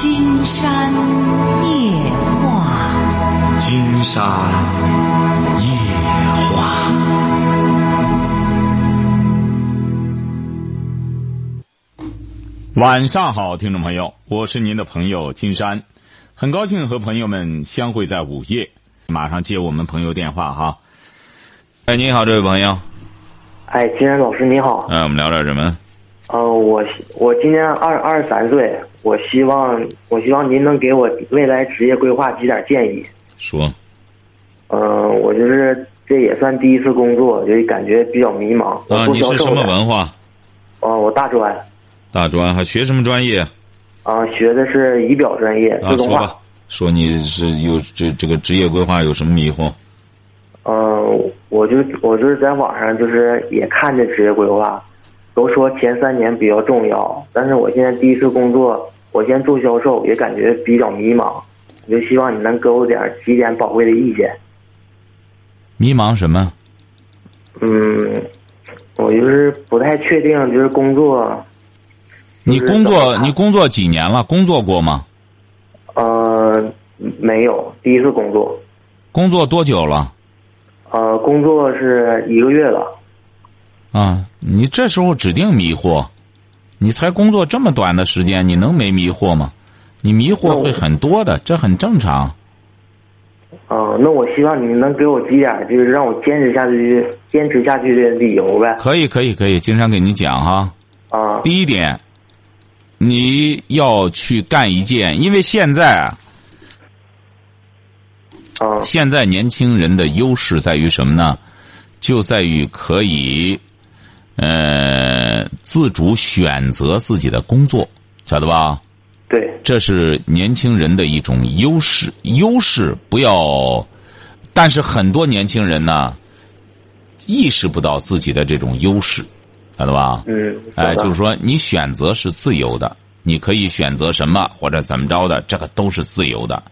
金山夜话，金山夜话。晚上好，听众朋友，我是您的朋友金山，很高兴和朋友们相会在午夜。马上接我们朋友电话哈。哎，你好，这位朋友。哎，金山老师你好。哎，我们聊点什么？呃，我我今年二二十三岁，我希望我希望您能给我未来职业规划几点建议。说。嗯，我就是这也算第一次工作，就感觉比较迷茫。啊，你是什么文化？哦，我大专。大专还学什么专业？啊，学的是仪表专业，自动化。说吧，说你是有这这个职业规划有什么迷惑？嗯，我就我就是在网上就是也看这职业规划，都说前三年比较重要，但是我现在第一次工作，我先做销售，也感觉比较迷茫，我就希望你能给我点几点宝贵的意见。迷茫什么？嗯，我就是不太确定，就是工作。你工作你工作几年了？工作过吗？呃，没有，第一次工作。工作多久了？呃，工作是一个月了。啊，你这时候指定迷惑，你才工作这么短的时间，你能没迷惑吗？你迷惑会很多的，这很正常。哦，那我希望你能给我几点，就是让我坚持下去、坚持下去的理由呗。可以，可以，可以，经常给你讲哈。啊。第一点。你要去干一件，因为现在啊，现在年轻人的优势在于什么呢？就在于可以，呃，自主选择自己的工作，晓得吧？对，这是年轻人的一种优势。优势不要，但是很多年轻人呢，意识不到自己的这种优势。晓得吧？嗯，哎，就是说，你选择是自由的，你可以选择什么或者怎么着的，这个都是自由的。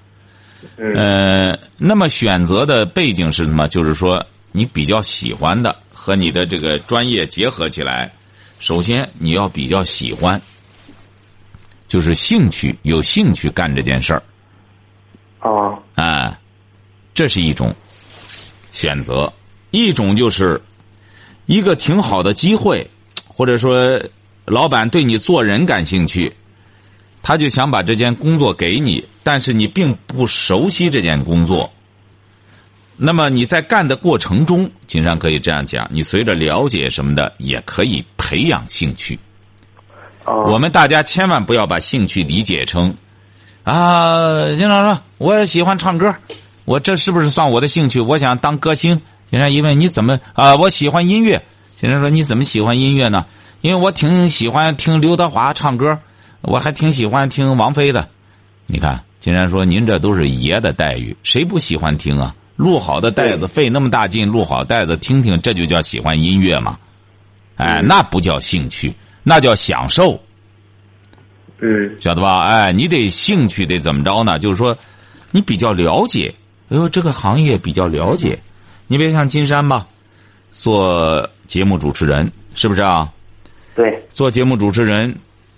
嗯，那么选择的背景是什么？就是说，你比较喜欢的和你的这个专业结合起来，首先你要比较喜欢，就是兴趣，有兴趣干这件事儿。哦，啊，这是一种选择，一种就是一个挺好的机会。或者说，老板对你做人感兴趣，他就想把这件工作给你，但是你并不熟悉这件工作。那么你在干的过程中，金山可以这样讲：你随着了解什么的，也可以培养兴趣。我们大家千万不要把兴趣理解成啊，经常说我喜欢唱歌，我这是不是算我的兴趣？我想当歌星。金山一问你怎么啊？我喜欢音乐。金山说：“你怎么喜欢音乐呢？因为我挺喜欢听刘德华唱歌，我还挺喜欢听王菲的。你看，竟然说您这都是爷的待遇，谁不喜欢听啊？录好的袋子，费那么大劲录好袋子，听听，这就叫喜欢音乐吗？哎，那不叫兴趣，那叫享受。嗯，晓得吧？哎，你得兴趣得怎么着呢？就是说，你比较了解，哎呦，这个行业比较了解。你别像金山吧。”做节目主持人是不是啊？对。做节目主持人，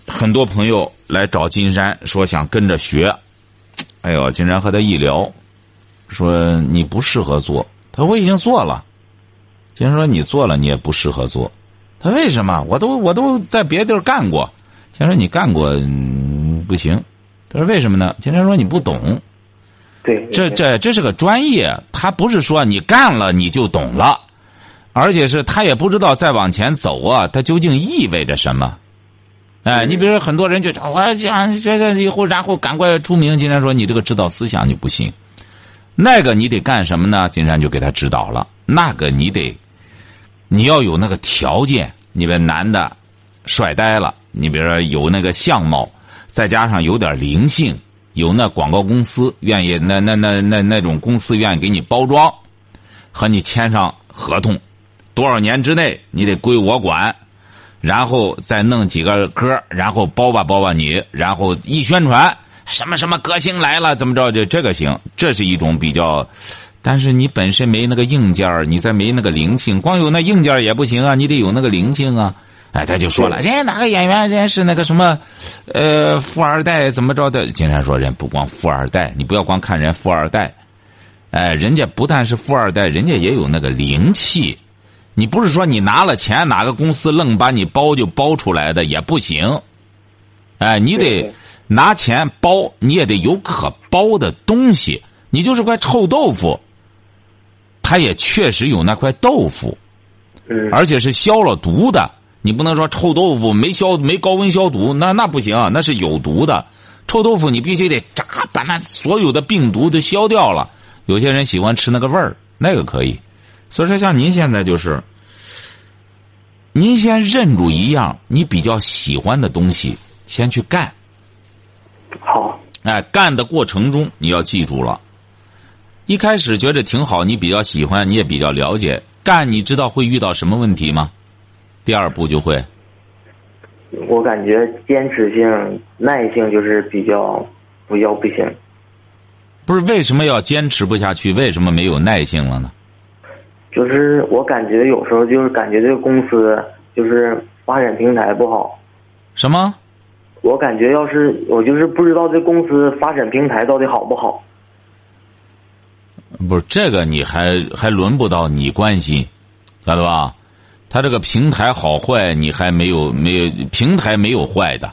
很多朋友来找金山说想跟着学。哎呦，金山和他一聊，说你不适合做。他说我已经做了。金山说你做了你也不适合做。他为什么？我都我都在别地儿干过。金山说你干过不行。他说为什么呢？金山说你不懂。对。这这这是个专业，他不是说你干了你就懂了。而且是他也不知道再往前走啊，他究竟意味着什么？哎，你比如说很多人就我想学学以后，然后赶快出名。金山说：“你这个指导思想就不行，那个你得干什么呢？”金山就给他指导了。那个你得，你要有那个条件。你别男的帅呆了，你比如说有那个相貌，再加上有点灵性，有那广告公司愿意那那那那那种公司愿意给你包装，和你签上合同。多少年之内你得归我管，然后再弄几个歌，然后包吧包吧你，然后一宣传什么什么歌星来了怎么着？这这个行，这是一种比较，但是你本身没那个硬件你再没那个灵性，光有那硬件也不行啊，你得有那个灵性啊。哎，他就说了，人家哪个演员，人家是那个什么，呃，富二代怎么着的？金山说，人不光富二代，你不要光看人富二代，哎，人家不但是富二代，人家也有那个灵气。你不是说你拿了钱，哪个公司愣把你包就包出来的也不行。哎，你得拿钱包，你也得有可包的东西。你就是块臭豆腐，他也确实有那块豆腐，嗯，而且是消了毒的。你不能说臭豆腐没消没高温消毒，那那不行，那是有毒的。臭豆腐你必须得炸，把那所有的病毒都消掉了。有些人喜欢吃那个味儿，那个可以。所以说，像您现在就是，您先认住一样你比较喜欢的东西，先去干。好。哎，干的过程中你要记住了，一开始觉得挺好，你比较喜欢，你也比较了解。干，你知道会遇到什么问题吗？第二步就会。我感觉坚持性、耐性就是比较不要不行。不是为什么要坚持不下去？为什么没有耐性了呢？就是我感觉有时候就是感觉这个公司就是发展平台不好。什么？我感觉要是我就是不知道这公司发展平台到底好不好。不是这个，你还还轮不到你关心，晓得吧？他这个平台好坏，你还没有没有平台没有坏的。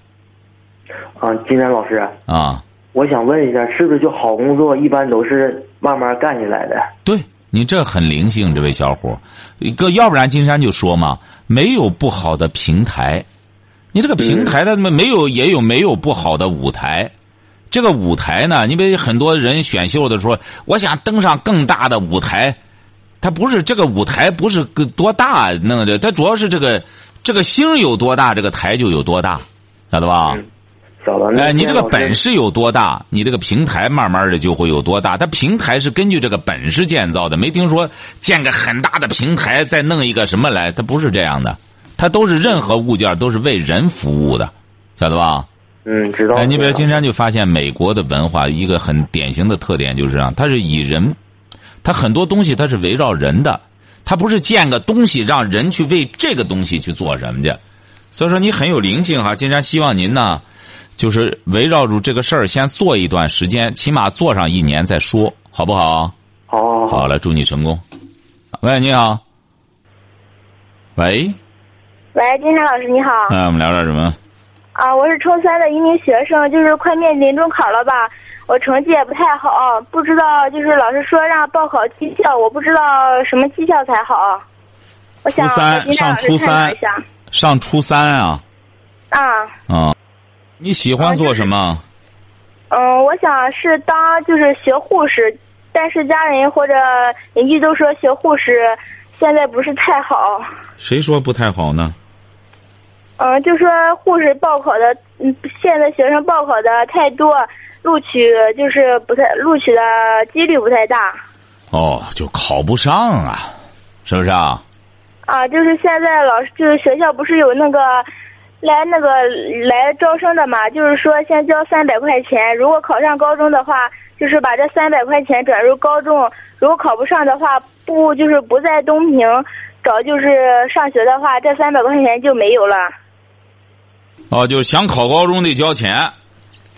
啊，金山老师。啊。我想问一下，是不是就好工作一般都是慢慢干起来的？对你这很灵性，这位小伙一个要不然金山就说嘛，没有不好的平台，你这个平台它没没有也有没有不好的舞台，这个舞台呢，你比如很多人选秀的时候，我想登上更大的舞台。它不是这个舞台不是个多大弄的，它主要是这个这个星有多大，这个台就有多大，晓得吧？哎，你这个本事有多大，你这个平台慢慢的就会有多大。它平台是根据这个本事建造的，没听说建个很大的平台再弄一个什么来，它不是这样的。它都是任何物件都是为人服务的，晓得吧？嗯，知道。哎，你比如金山就发现美国的文化一个很典型的特点就是啊，它是以人。它很多东西它是围绕人的，它不是建个东西让人去为这个东西去做什么去，所以说你很有灵性哈。金山希望您呢，就是围绕住这个事儿先做一段时间，起码做上一年再说，好不好？好，好了，祝你成功。喂，你好。喂。喂，金山老师你好。哎，我们聊点什么？啊，我是初三的一名学生，就是快面临中考了吧。我成绩也不太好，不知道就是老师说让报考技校，我不知道什么技校才好。我想初三上初三，上初三啊。啊。啊。你喜欢做什么？嗯，我想是当就是学护士，但是家人或者邻居都说学护士现在不是太好。谁说不太好呢？嗯，就说护士报考的，嗯，现在学生报考的太多。录取就是不太录取的几率不太大，哦，就考不上啊，是不是啊？啊，就是现在老师就是学校不是有那个来那个来招生的嘛？就是说先交三百块钱，如果考上高中的话，就是把这三百块钱转入高中；如果考不上的话，不就是不在东平找就是上学的话，这三百块钱就没有了。哦，就是想考高中得交钱。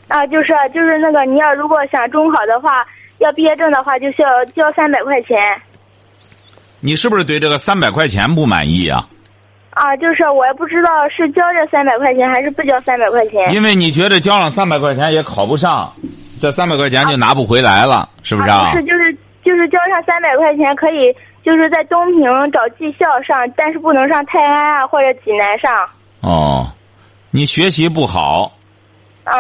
啊，就是就是那个，你要如果想中考的话，要毕业证的话，就需要交三百块钱。你是不是对这个三百块钱不满意啊？啊，就是我也不知道是交这三百块钱还是不交三百块钱。因为你觉得交了三百块钱也考不上，这三百块钱就拿不回来了，是不是啊？是，就是就是交上三百块钱可以就是在东平找技校上，但是不能上泰安啊或者济南上。哦，你学习不好。嗯。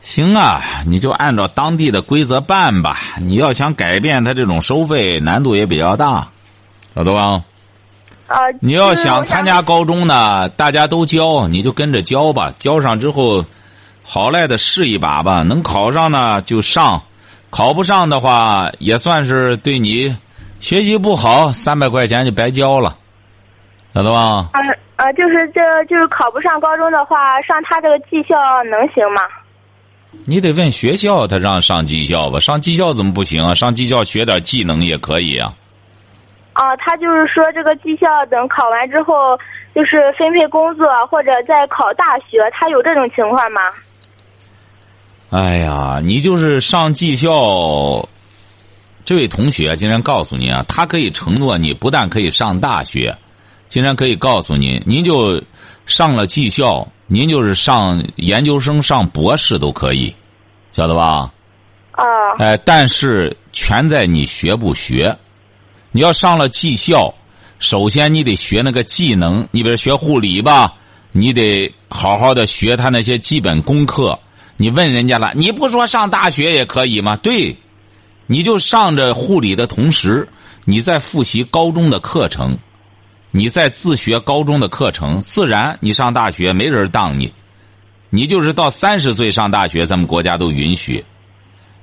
行啊，你就按照当地的规则办吧。你要想改变他这种收费，难度也比较大，晓得吧？啊。你要想参加高中呢，大家都教，你就跟着教吧。教上之后，好赖的试一把吧。能考上呢就上，考不上的话也算是对你学习不好，三百块钱就白交了，晓得吧？啊啊，就是这就是考不上高中的话，上他这个技校能行吗？你得问学校，他让上技校吧？上技校怎么不行啊？上技校学点技能也可以啊。啊，他就是说这个技校等考完之后，就是分配工作或者再考大学，他有这种情况吗？哎呀，你就是上技校，这位同学竟然告诉你啊，他可以承诺你不但可以上大学，竟然可以告诉您，您就上了技校，您就是上研究生、上博士都可以，晓得吧？啊。哎，但是全在你学不学。你要上了技校，首先你得学那个技能，你比如学护理吧，你得好好的学他那些基本功课。你问人家了，你不说上大学也可以吗？对，你就上着护理的同时，你在复习高中的课程，你在自学高中的课程，自然你上大学没人当你。你就是到三十岁上大学，咱们国家都允许。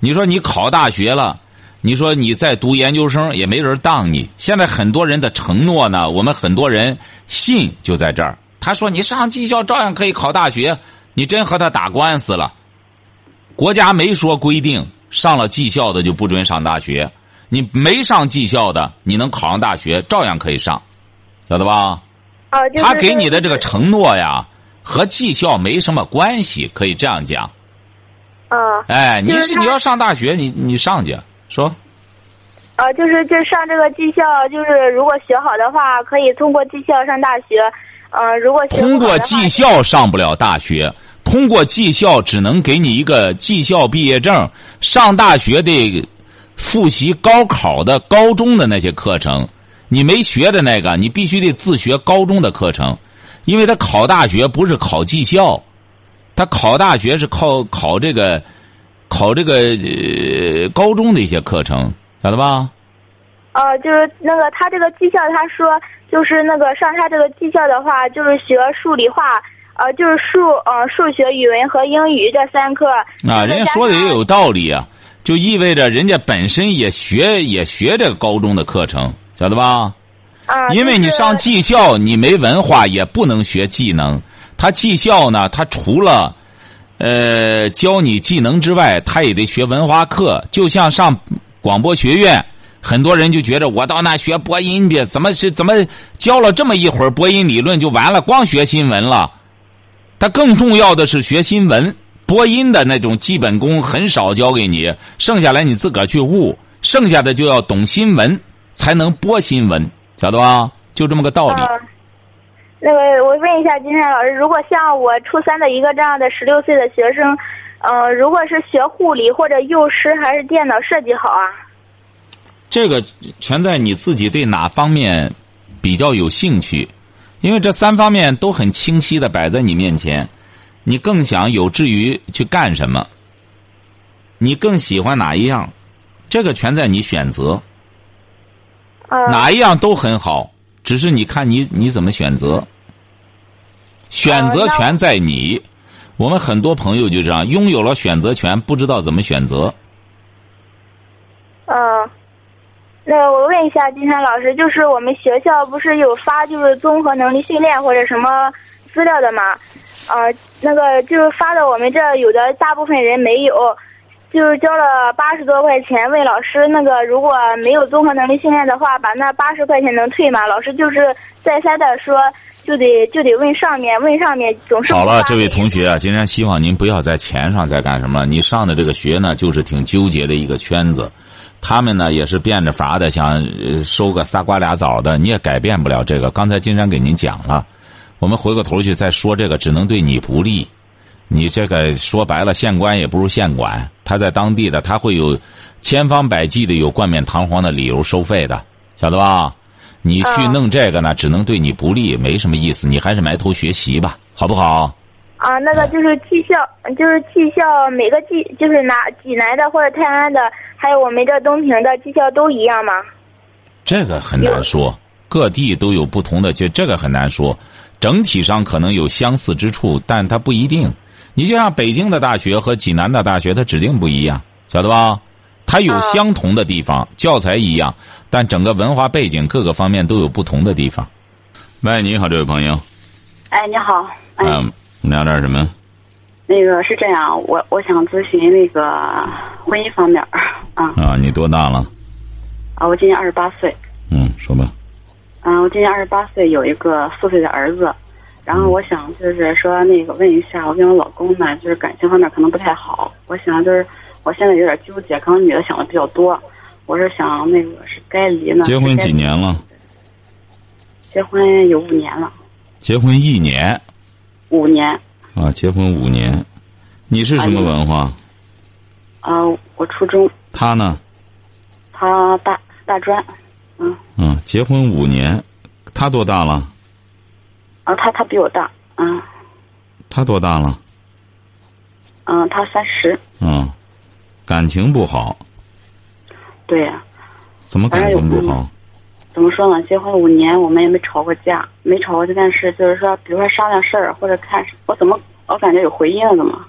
你说你考大学了，你说你在读研究生也没人当你。现在很多人的承诺呢，我们很多人信就在这儿。他说你上技校照样可以考大学，你真和他打官司了。国家没说规定上了技校的就不准上大学，你没上技校的，你能考上大学照样可以上，晓得吧？啊，就是他给你的这个承诺呀，和技校没什么关系，可以这样讲。啊。哎，你是你要上大学，你你上去说。啊，就是就上这个技校，就是如果学好的话，可以通过技校上大学。嗯、如果学通过技校上不了大学，通过技校只能给你一个技校毕业证。上大学得复习高考的高中的那些课程，你没学的那个，你必须得自学高中的课程，因为他考大学不是考技校，他考大学是靠考这个考这个呃高中的一些课程，晓得吧？呃，就是那个他这个技校，他说就是那个上他这个技校的话，就是学数理化，呃，就是数呃数学、语文和英语这三科。啊，人家说的也有道理啊，就意味着人家本身也学也学这个高中的课程，晓得吧？啊，因为你上技校，你没文化也不能学技能。他技校呢，他除了呃教你技能之外，他也得学文化课。就像上广播学院，很多人就觉得我到那学播音去，怎么是怎么教了这么一会儿播音理论就完了，光学新闻了。他更重要的是学新闻，播音的那种基本功很少教给你，剩下来你自个儿去悟，剩下的就要懂新闻，才能播新闻，晓得吧？就这么个道理。呃，那个我问一下金山老师，如果像我初三的一个这样的十六岁的学生，呃，如果是学护理或者幼师还是电脑设计好啊？这个全在你自己对哪方面比较有兴趣，因为这三方面都很清晰的摆在你面前，你更想有志于去干什么，你更喜欢哪一样，这个全在你选择，呃，哪一样都很好，只是你看你你怎么选择，选择权在你。我们很多朋友就这样，拥有了选择权，不知道怎么选择。嗯，那我问一下金山老师，就是我们学校不是有发就是综合能力训练或者什么资料的吗？呃，那个就是发的我们这有的大部分人没有，就是交了八十多块钱，问老师那个如果没有综合能力训练的话，把那八十块钱能退吗？老师就是再三的说，就得就得问上面，问上面总是好了，这位同学啊，今天希望您不要在钱上再干什么。你上的这个学呢，就是挺纠结的一个圈子，他们呢也是变着法的想呃收个仨瓜俩枣的，你也改变不了这个。刚才金山给您讲了，我们回过头去再说这个，只能对你不利。你这个说白了，县官也不如县管，他在当地的他会有千方百计的有冠冕堂皇的理由收费的，晓得吧？你去嗯弄这个呢，只能对你不利，没什么意思。你还是埋头学习吧，好不好？啊，那个就是技校，就是技校每个技就是拿济南的或者泰安的，还有我们这东平的技校都一样吗？这个很难说，各地都有不同的，就这个很难说。整体上可能有相似之处，但它不一定。你就像北京的大学和济南的大学，它指定不一样，晓得吧？它有啊相同的地方，教材一样，但整个文化背景各个方面都有不同的地方。喂，你好，这位朋友，哎，你好，哎，嗯，你聊点什么？那个是这样，我我想咨询那个婚姻方面啊啊，你多大了？啊，我今年二十八岁，嗯，说吧。嗯，我今年二十八岁，有一个四岁的儿子。然后我想就是说那个问一下，我跟我老公呢，就是感情方面可能不太好。我想就是我现在有点纠结，可能女的想的比较多。我是想那个是该离呢？结婚几年了？结婚有五年了。结婚一年。五年。啊，结婚五年，你是什么文化？啊，我初中。他呢？他大大专，嗯。嗯，结婚五年，他多大了？啊，他他比我大，嗯。他多大了？嗯，他三十。嗯，感情不好。对呀。怎么感情不好？怎么说呢？结婚五年，我们也没吵过架，没吵过这件事就是说，比如说商量事儿或者看我怎么，我感觉有回音了，怎么？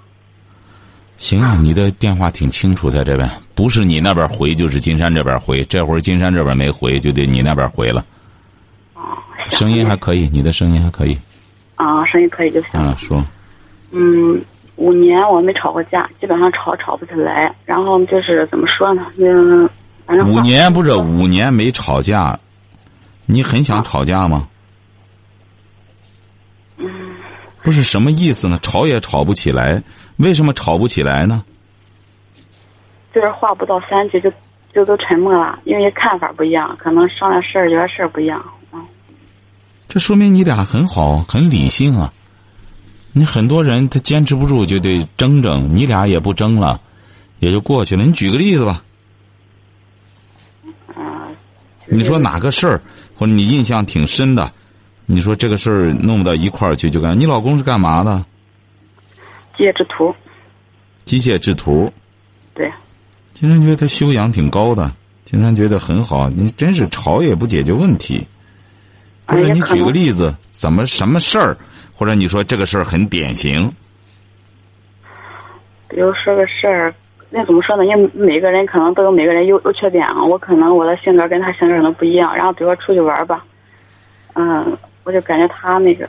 行啊，你的电话挺清楚，在这边，不是你那边回，就是金山这边回。这会儿金山这边没回，就得你那边回了。哦。声音还可以，你的声音还可以。啊，声音可以就行。啊，说。嗯，五年我没吵过架，基本上吵吵不起来。然后就是怎么说呢？嗯，反正。五年不是五年没吵架。你很想吵架吗？嗯，不是什么意思呢？吵也吵不起来，为什么吵不起来呢？就是话不到三句就就都沉默了，因为看法不一样，可能商量事儿、有些事儿不一样。嗯，这说明你俩很好，很理性啊。你很多人他坚持不住就得争争，你俩也不争了，也就过去了。你举个例子吧。你说哪个事儿？或者你印象挺深的，你说这个事儿弄不到一块儿去就干。你老公是干嘛的？机械制图。机械制图。对。金山觉得他修养挺高的，金山觉得很好。你真是吵也不解决问题。不是你举个例子，怎么什么事儿？或者你说这个事儿很典型。比如说个事儿。那怎么说呢？因为每个人可能都有每个人优优缺点啊。我可能我的性格跟他性格可能不一样。然后比如说出去玩吧，嗯，我就感觉他那个，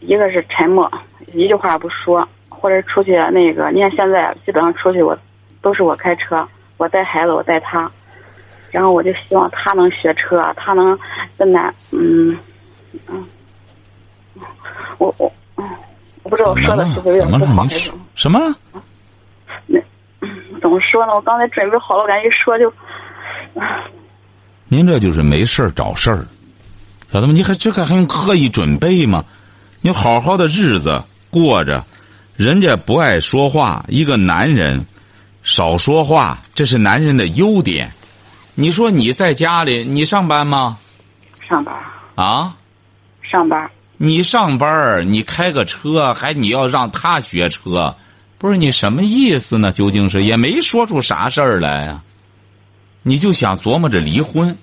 一个是沉默，一句话也不说，或者出去那个，你看现在基本上出去我都是我开车，我带孩子，我带他，然后我就希望他能学车，他能跟男，嗯嗯，我我嗯，我不知道我说的是不是有点不好，什么？那怎么说呢？我刚才准备好了，我赶紧一说就。您这就是没事儿找事儿，晓得吗？你还这个还用刻意准备吗？你好好的日子过着，人家不爱说话，一个男人少说话，这是男人的优点。你说你在家里，你上班吗？上班。啊？上班。你上班你开个车，还你要让他学车。不是你什么意思呢？究竟是也没说出啥事儿来呀，你就想琢磨着离婚，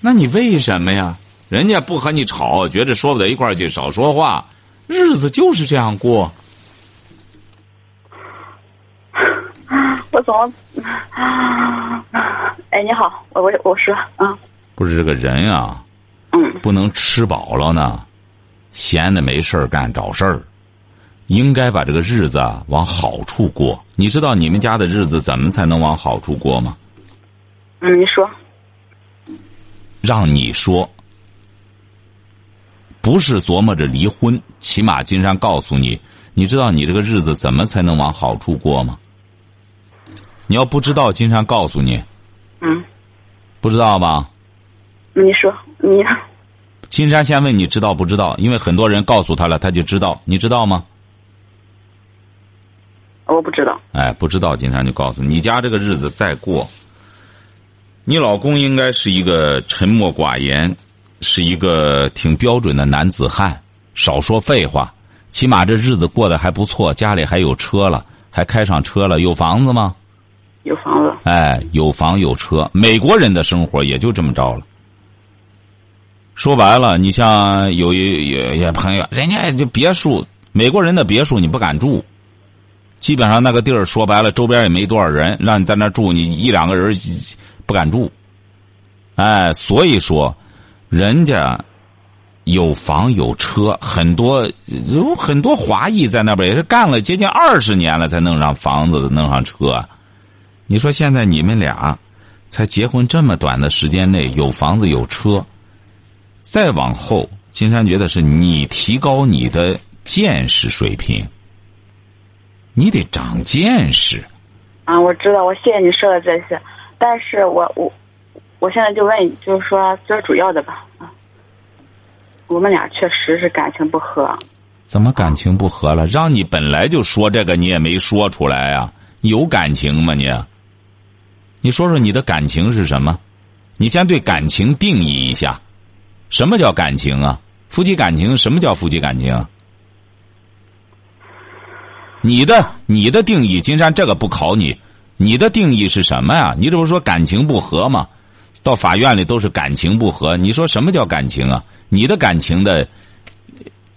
那你为什么呀？人家不和你吵，觉着说不到一块儿去，少说话，日子就是这样过。我怎么？哎，你好，我我我是啊。不是这个人啊，嗯，不能吃饱了呢，闲的没事儿干找事儿。应该把这个日子往好处过。你知道你们家的日子怎么才能往好处过吗？嗯，你说。让你说，不是琢磨着离婚。起码金山告诉你，你知道你这个日子怎么才能往好处过吗？你要不知道，金山告诉你。嗯。不知道吧？你说你。金山先问你知道不知道？因为很多人告诉他了，他就知道。你知道吗？我不知道。哎，不知道，金山就告诉你，你家这个日子再过，你老公应该是一个沉默寡言，是一个挺标准的男子汉，少说废话。起码这日子过得还不错，家里还有车了，还开上车了，有房子吗？有房子。哎，有房有车，美国人的生活也就这么着了。说白了，你像有一有些朋友，人家就别墅，美国人的别墅你不敢住。基本上那个地儿说白了，周边也没多少人，让你在那住，你一两个人不敢住。哎，所以说，人家有房有车，很多有很多华裔在那边也是干了接近二十年了，才弄上房子，弄上车。你说现在你们俩才结婚这么短的时间内有房子有车，再往后，金山觉得是你提高你的见识水平，你得长见识。啊，我知道，我谢谢你说的这些，但是我我我现在就问，就是说最主要的吧，啊，我们俩确实是感情不和。怎么感情不和了？让你本来就说这个，你也没说出来啊？有感情吗你？你说说你的感情是什么？你先对感情定义一下，什么叫感情啊？夫妻感情什么叫夫妻感情？你的你的定义，金山这个不考你，你的定义是什么呀？你这不是说感情不和吗？到法院里都是感情不和，你说什么叫感情啊？你的感情的，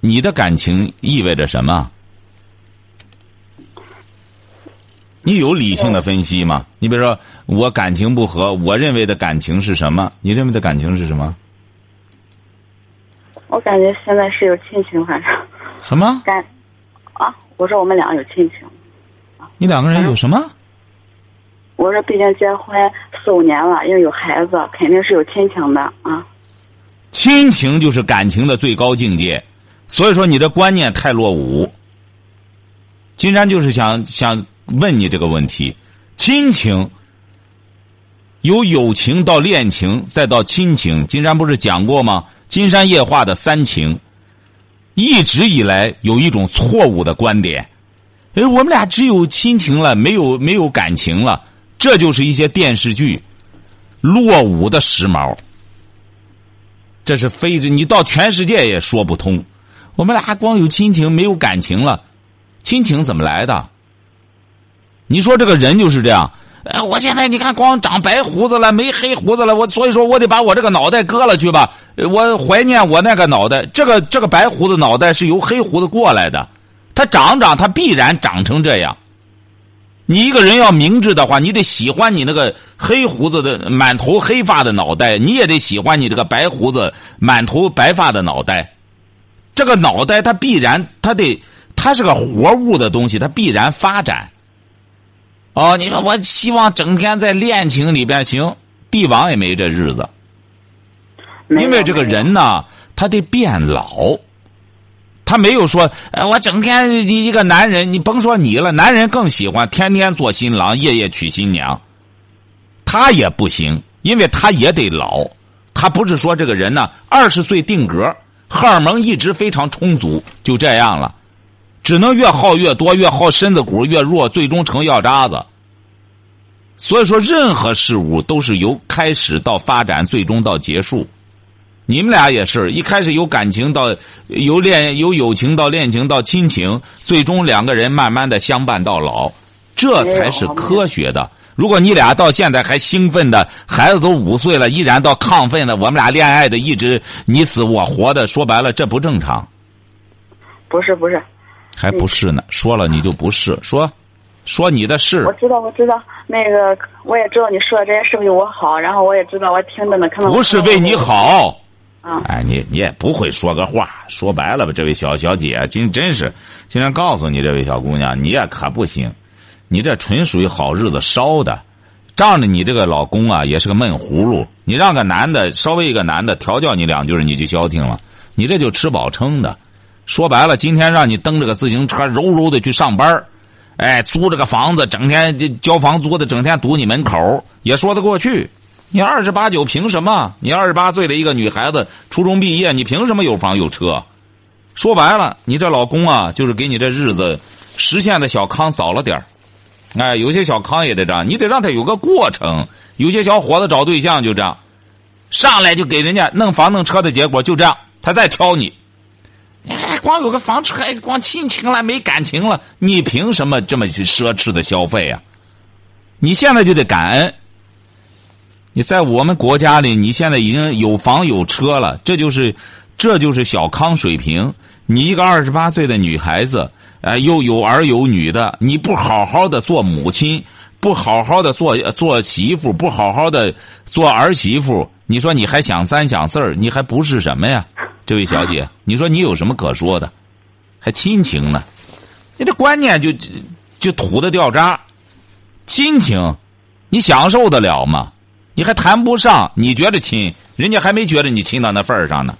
你的感情意味着什么？你有理性的分析吗？你比如说，我感情不和，我认为的感情是什么？你认为的感情是什么？我感觉现在是有亲情，反正什么？感啊，我说我们俩有亲情。你两个人有什么？我说，毕竟结婚四五年了，因为有孩子，肯定是有亲情的啊。亲情就是感情的最高境界，所以说你的观念太落伍。金山就是想想问你这个问题：亲情由友情到恋情，再到亲情，金山不是讲过吗？金山夜话的三情，一直以来有一种错误的观点，哎，我们俩只有亲情了，没有没有感情了，这就是一些电视剧落伍的时髦。这是非着你到全世界也说不通。我们俩光有亲情没有感情了，亲情怎么来的？你说这个人就是这样。哎，我现在你看光长白胡子了，没黑胡子了，我所以说我得把我这个脑袋割了去吧。我怀念我那个脑袋，这个这个白胡子脑袋是由黑胡子过来的，它长长它必然长成这样。你一个人要明智的话，你得喜欢你那个黑胡子的满头黑发的脑袋，你也得喜欢你这个白胡子满头白发的脑袋。这个脑袋它必然它得它是个活物的东西，它必然发展。哦，你说我希望整天在恋情里边行，帝王也没这日子。因为这个人呢，他得变老，他没有说，呃，我整天一个男人，你甭说你了，男人更喜欢天天做新郎，夜夜娶新娘。他也不行，因为他也得老。他不是说这个人呢，二十岁定格，荷尔蒙一直非常充足，就这样了。只能越耗越多，越耗身子骨越弱，最终成药渣子。所以说，任何事物都是由开始到发展，最终到结束。你们俩也是一开始有感情，到由恋由友情到恋情到亲情，最终两个人慢慢的相伴到老，这才是科学的。如果你俩到现在还兴奋的，孩子都五岁了，依然到亢奋的，我们俩恋爱的一直你死我活的，说白了这不正常。不是不是。还不是呢，说了你就不是说，说你的事。我知道，我知道，那个我也知道你说的这些是为我好，然后我也知道我听着呢，可能不是为你好。啊，哎，你你也不会说个话，说白了吧，这位小小姐，今真是，今天告诉你，这位小姑娘，你也可不行，你这纯属于好日子烧的，仗着你这个老公啊，也是个闷葫芦，你让个男的稍微一个男的调教你两句，你就消停了，你这就吃饱撑的。说白了，今天让你蹬着个自行车柔柔的去上班哎，租这个房子，整天就交房租的，整天堵你门口，也说得过去。你二十八九，凭什么？你二十八岁的一个女孩子，初中毕业，你凭什么有房有车？说白了，你这老公啊，就是给你这日子实现的小康早了点哎，有些小康也得这样，你得让他有个过程。有些小伙子找对象就这样，上来就给人家弄房弄车的结果就这样，他再挑你。哎，光有个房车，光亲情了，没感情了，你凭什么这么去奢侈的消费啊？你现在就得感恩。你在我们国家里，你现在已经有房有车了，这就是，这就是小康水平。你一个二十八岁的女孩子，呃，又有儿有女的，你不好好的做母亲，不好好的做做媳妇，不好好的做儿媳妇，你说你还想三想四儿，你还不是什么呀？这位小姐，你说你有什么可说的？还亲情呢？你这观念就就土的掉渣。亲情，你享受得了吗？你还谈不上，你觉得亲，人家还没觉得你亲到那份儿上呢。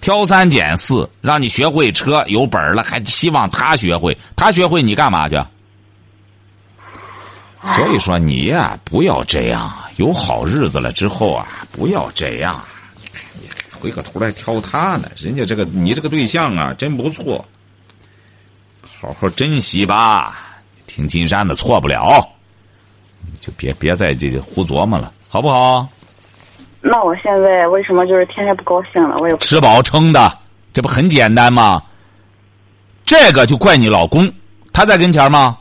挑三拣四，让你学会车有本儿了，还希望他学会，他学会你干嘛去？所以说你呀，不要这样，有好日子了之后啊，不要这样，回过头来挑他呢。人家这个你这个对象啊，真不错，好好珍惜吧。听金山的错不了，就别别再这胡琢磨了，好不好？那我现在为什么就是天天不高兴了？我也吃饱撑的，这不很简单吗？这个就怪你老公，他在跟前吗？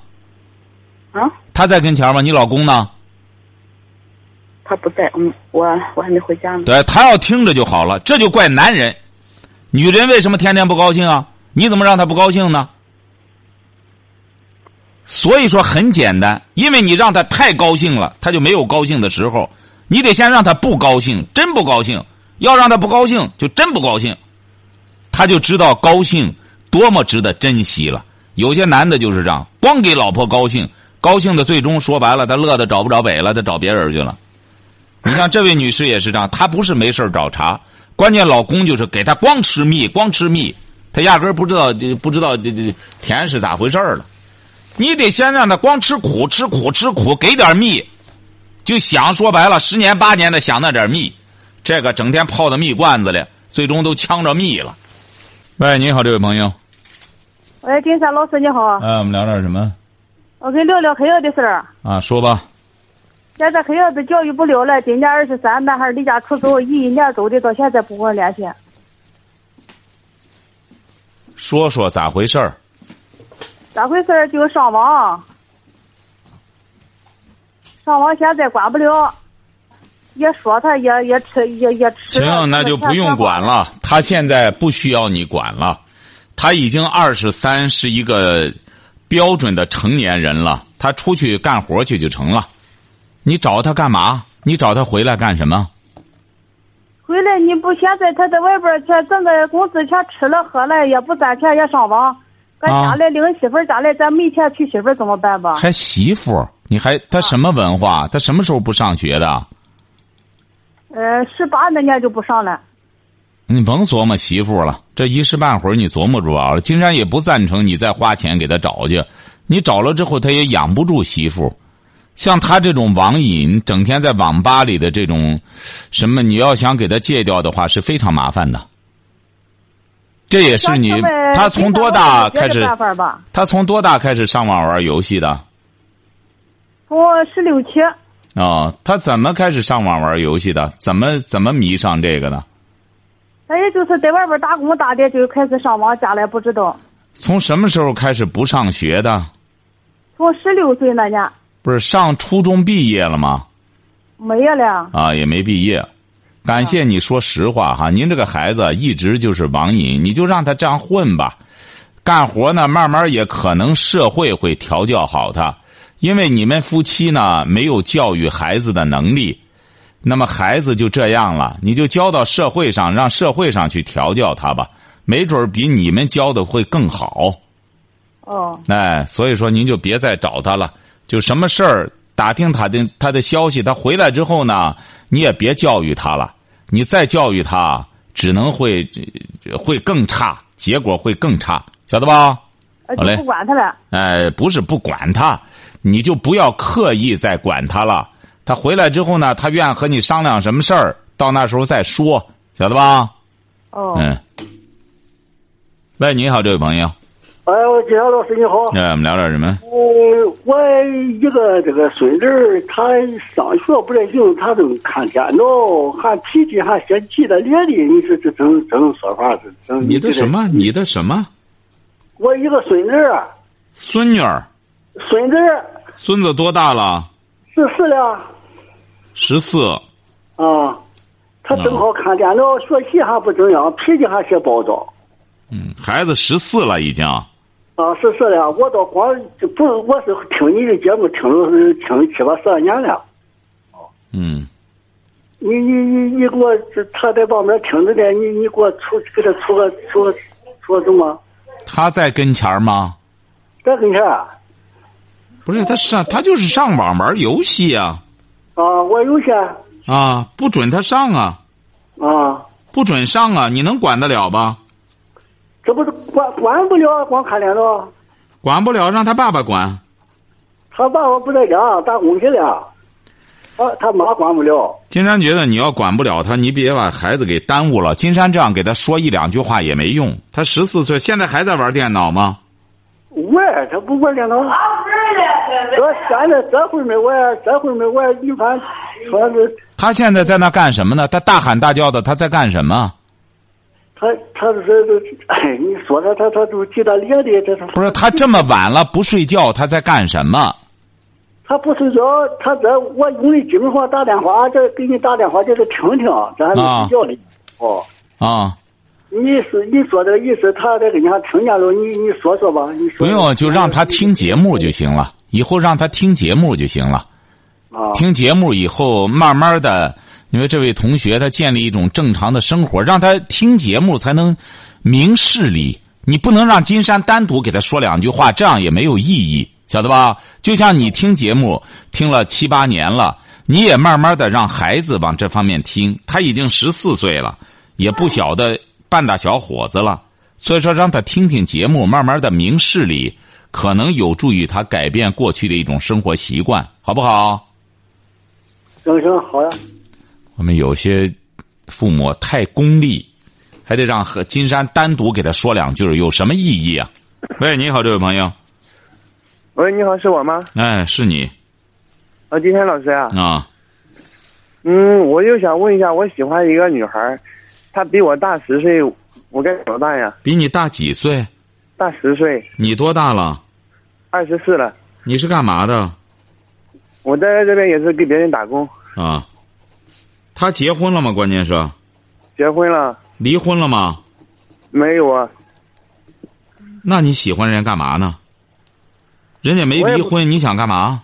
啊，他在跟前吗？你老公呢？他不在，嗯，我我还没回家呢。对他要听着就好了，这就怪男人。女人为什么天天不高兴啊？你怎么让他不高兴呢？所以说很简单，因为你让他太高兴了，他就没有高兴的时候。你得先让他不高兴，真不高兴。要让他不高兴，就真不高兴，他就知道高兴多么值得珍惜了。有些男的就是这样，光给老婆高兴，高兴的最终说白了，他乐的找不着北了，他找别人去了。你像这位女士也是这样，她不是没事找茬，关键老公就是给她光吃蜜，光吃蜜，她压根儿不知道不知道这这甜是咋回事了。你得先让她光吃苦，吃苦，吃苦，给点蜜。就想说白了，十年八年的想那点蜜，这个整天泡到蜜罐子里，最终都呛着蜜了。喂，你好，这位朋友。喂，金山老师你好。哎，我们聊点什么？我跟聊聊黑子的事儿。啊，说吧。现在黑儿子教育不了了，今年二十三，男孩离家出走一一年走的，到现在不跟我联系。说说咋回事儿？咋回事儿？就上网。上网现在管不了，也说他也也吃也也吃。行，那就不用管了。他现在不需要你管了，他已经二十三，是一个标准的成年人了。他出去干活去就成了。你找他干嘛？你找他回来干什么？回来你不现在他在外边去挣个工资钱吃了喝了也不攒钱也上网，咱家里领媳妇家里咱没钱娶媳妇怎么办吧？还媳妇？你还他什么文化？他什么时候不上学的？呃，十八那年就不上了。你甭琢磨媳妇了，这一时半会儿你琢磨着啊。金山也不赞成你再花钱给他找去，你找了之后他也养不住媳妇。像他这种网瘾，整天在网吧里的这种，什么你要想给他戒掉的话是非常麻烦的。这也是你他从多大开始？他从多大开始上网玩游戏的？我十六七。哦，他怎么开始上网玩游戏的？怎么怎么迷上这个的？他也就是在外边打工打的，就开始上网，家里不知道。从什么时候开始不上学的？从十六岁那年。不是上初中毕业了吗？没有了。啊，也没毕业。感谢你说实话哈，您这个孩子一直就是网瘾，你就让他这样混吧。干活呢，慢慢也可能社会会调教好他。因为你们夫妻呢没有教育孩子的能力，那么孩子就这样了，你就交到社会上，让社会上去调教他吧，没准比你们教的会更好。哦。哎，所以说您就别再找他了，就什么事儿打听他的他的消息，他回来之后呢，你也别教育他了，你再教育他，只能会会更差，结果会更差，晓得吧？好嘞。不管他了。哎，不是不管他。你就不要刻意再管他了。他回来之后呢，他愿和你商量什么事儿，到那时候再说，晓得吧？哦。嗯。喂，你好，这位朋友。哎，我金老师你好。哎，我们聊点什么？我我一个这个孙子，他上学不太行，他都看电脑，还脾气还些急的咧的。你说这怎这种说法是？你的什么？你的什么？我一个孙子。孙女儿。孙子，孙子多大了？十四了。十四。啊，他正好看电脑，学习还不怎样，脾气还些暴躁。嗯，孩子十四了已经。啊，是是的，我倒光就不，我是听你的节目听了听了七八十二年了。哦嗯。你你你你给我，他在旁边听着呢，你你给我出给他出个出个出个什么？他在跟前吗？在跟前。不是他上，他就是上网玩游戏啊。啊，啊，我有钱啊，不准他上啊，啊，不准上啊，你能管得了吧？这不是管管不了，光看脸了。管不了，让他爸爸管。他爸爸不在家打工去了，啊，他妈管不了。金山觉得你要管不了他，你别把孩子给耽误了。金山这样给他说一两句话也没用。他十四岁，现在还在玩电脑吗？玩，他不玩电脑。这现在这会没玩，这会没玩，你看，说是他现在在那干什么呢？他大喊大叫的，他在干什么？他他是这，哎，你说他他他都记得脸的，这是不是他这么晚了不睡觉，他在干什么？他不睡觉，他这我用的经常打电话，这给你打电话就是听听，这还没睡觉呢。哦，啊，你是你说这个意思，他在人家听见了，你你说说吧，你说。不用，就让他听节目就行了。以后让他听节目就行了。啊，听节目以后，慢慢的，因为这位同学他建立一种正常的生活，让他听节目才能明事理。你不能让金山单独给他说两句话，这样也没有意义，晓得吧？就像你听节目听了七八年了，你也慢慢的让孩子往这方面听。他已经十四岁了，也不小的半大小伙子了，所以说让他听听节目，慢慢的明事理，可能有助于他改变过去的一种生活习惯，好不好？行行好呀。我们有些父母太功利，还得让和金山单独给他说两句，有什么意义啊？喂，你好，这位朋友。喂，你好，是我吗？哎，是你啊，金山老师啊。啊？嗯，我就想问一下，我喜欢一个女孩，她比我大十岁，我该怎么办呀？比你大几岁？大十岁，你多大了？二十四了。你是干嘛的？我在这边也是给别人打工。啊。他结婚了吗？关键是。结婚了。离婚了吗？没有啊。那你喜欢人家干嘛呢？人家没离婚，你想干嘛？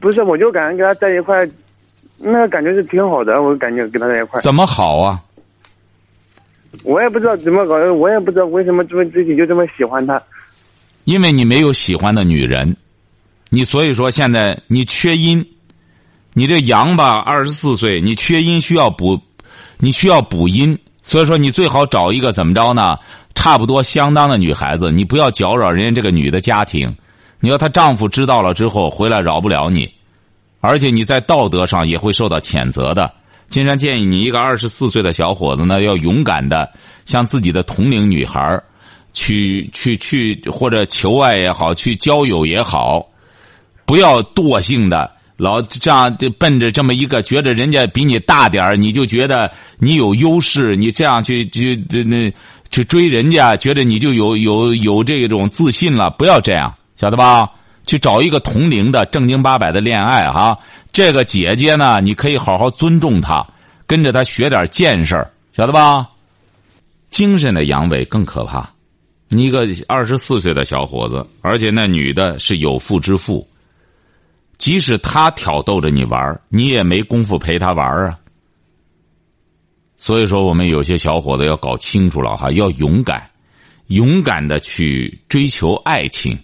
不是，我就感觉跟他在一块，那感觉是挺好的。我感觉跟他在一块。怎么好啊？我也不知道怎么搞的，我也不知道为什么这么自己就这么喜欢他。因为你没有喜欢的女人，你所以说现在你缺阴，你这阳吧，二十四岁，你缺阴需要补，你需要补阴，所以说你最好找一个怎么着呢？差不多相当的女孩子，你不要搅扰人家这个女的家庭。你要她丈夫知道了之后回来饶不了你，而且你在道德上也会受到谴责的。金山建议你一个二十四岁的小伙子呢，要勇敢的向自己的同龄女孩去去去或者求爱也好，去交友也好，不要惰性的老这样就奔着这么一个觉得人家比你大点儿，你就觉得你有优势，你这样去去那去追人家，觉得你就有有有这种自信了。不要这样，晓得吧？去找一个同龄的正经八百的恋爱哈。这个姐姐呢，你可以好好尊重她，跟着她学点见识，晓得吧？精神的阳痿更可怕。你一个二十四岁的小伙子，而且那女的是有妇之夫，即使他挑逗着你玩，你也没工夫陪他玩啊。所以说，我们有些小伙子要搞清楚了哈，要勇敢，勇敢的去追求爱情。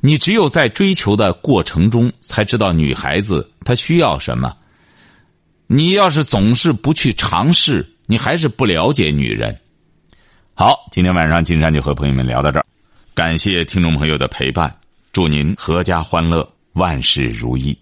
你只有在追求的过程中，才知道女孩子她需要什么。你要是总是不去尝试，你还是不了解女人。好，今天晚上金山就和朋友们聊到这儿，感谢听众朋友的陪伴，祝您阖家欢乐，万事如意。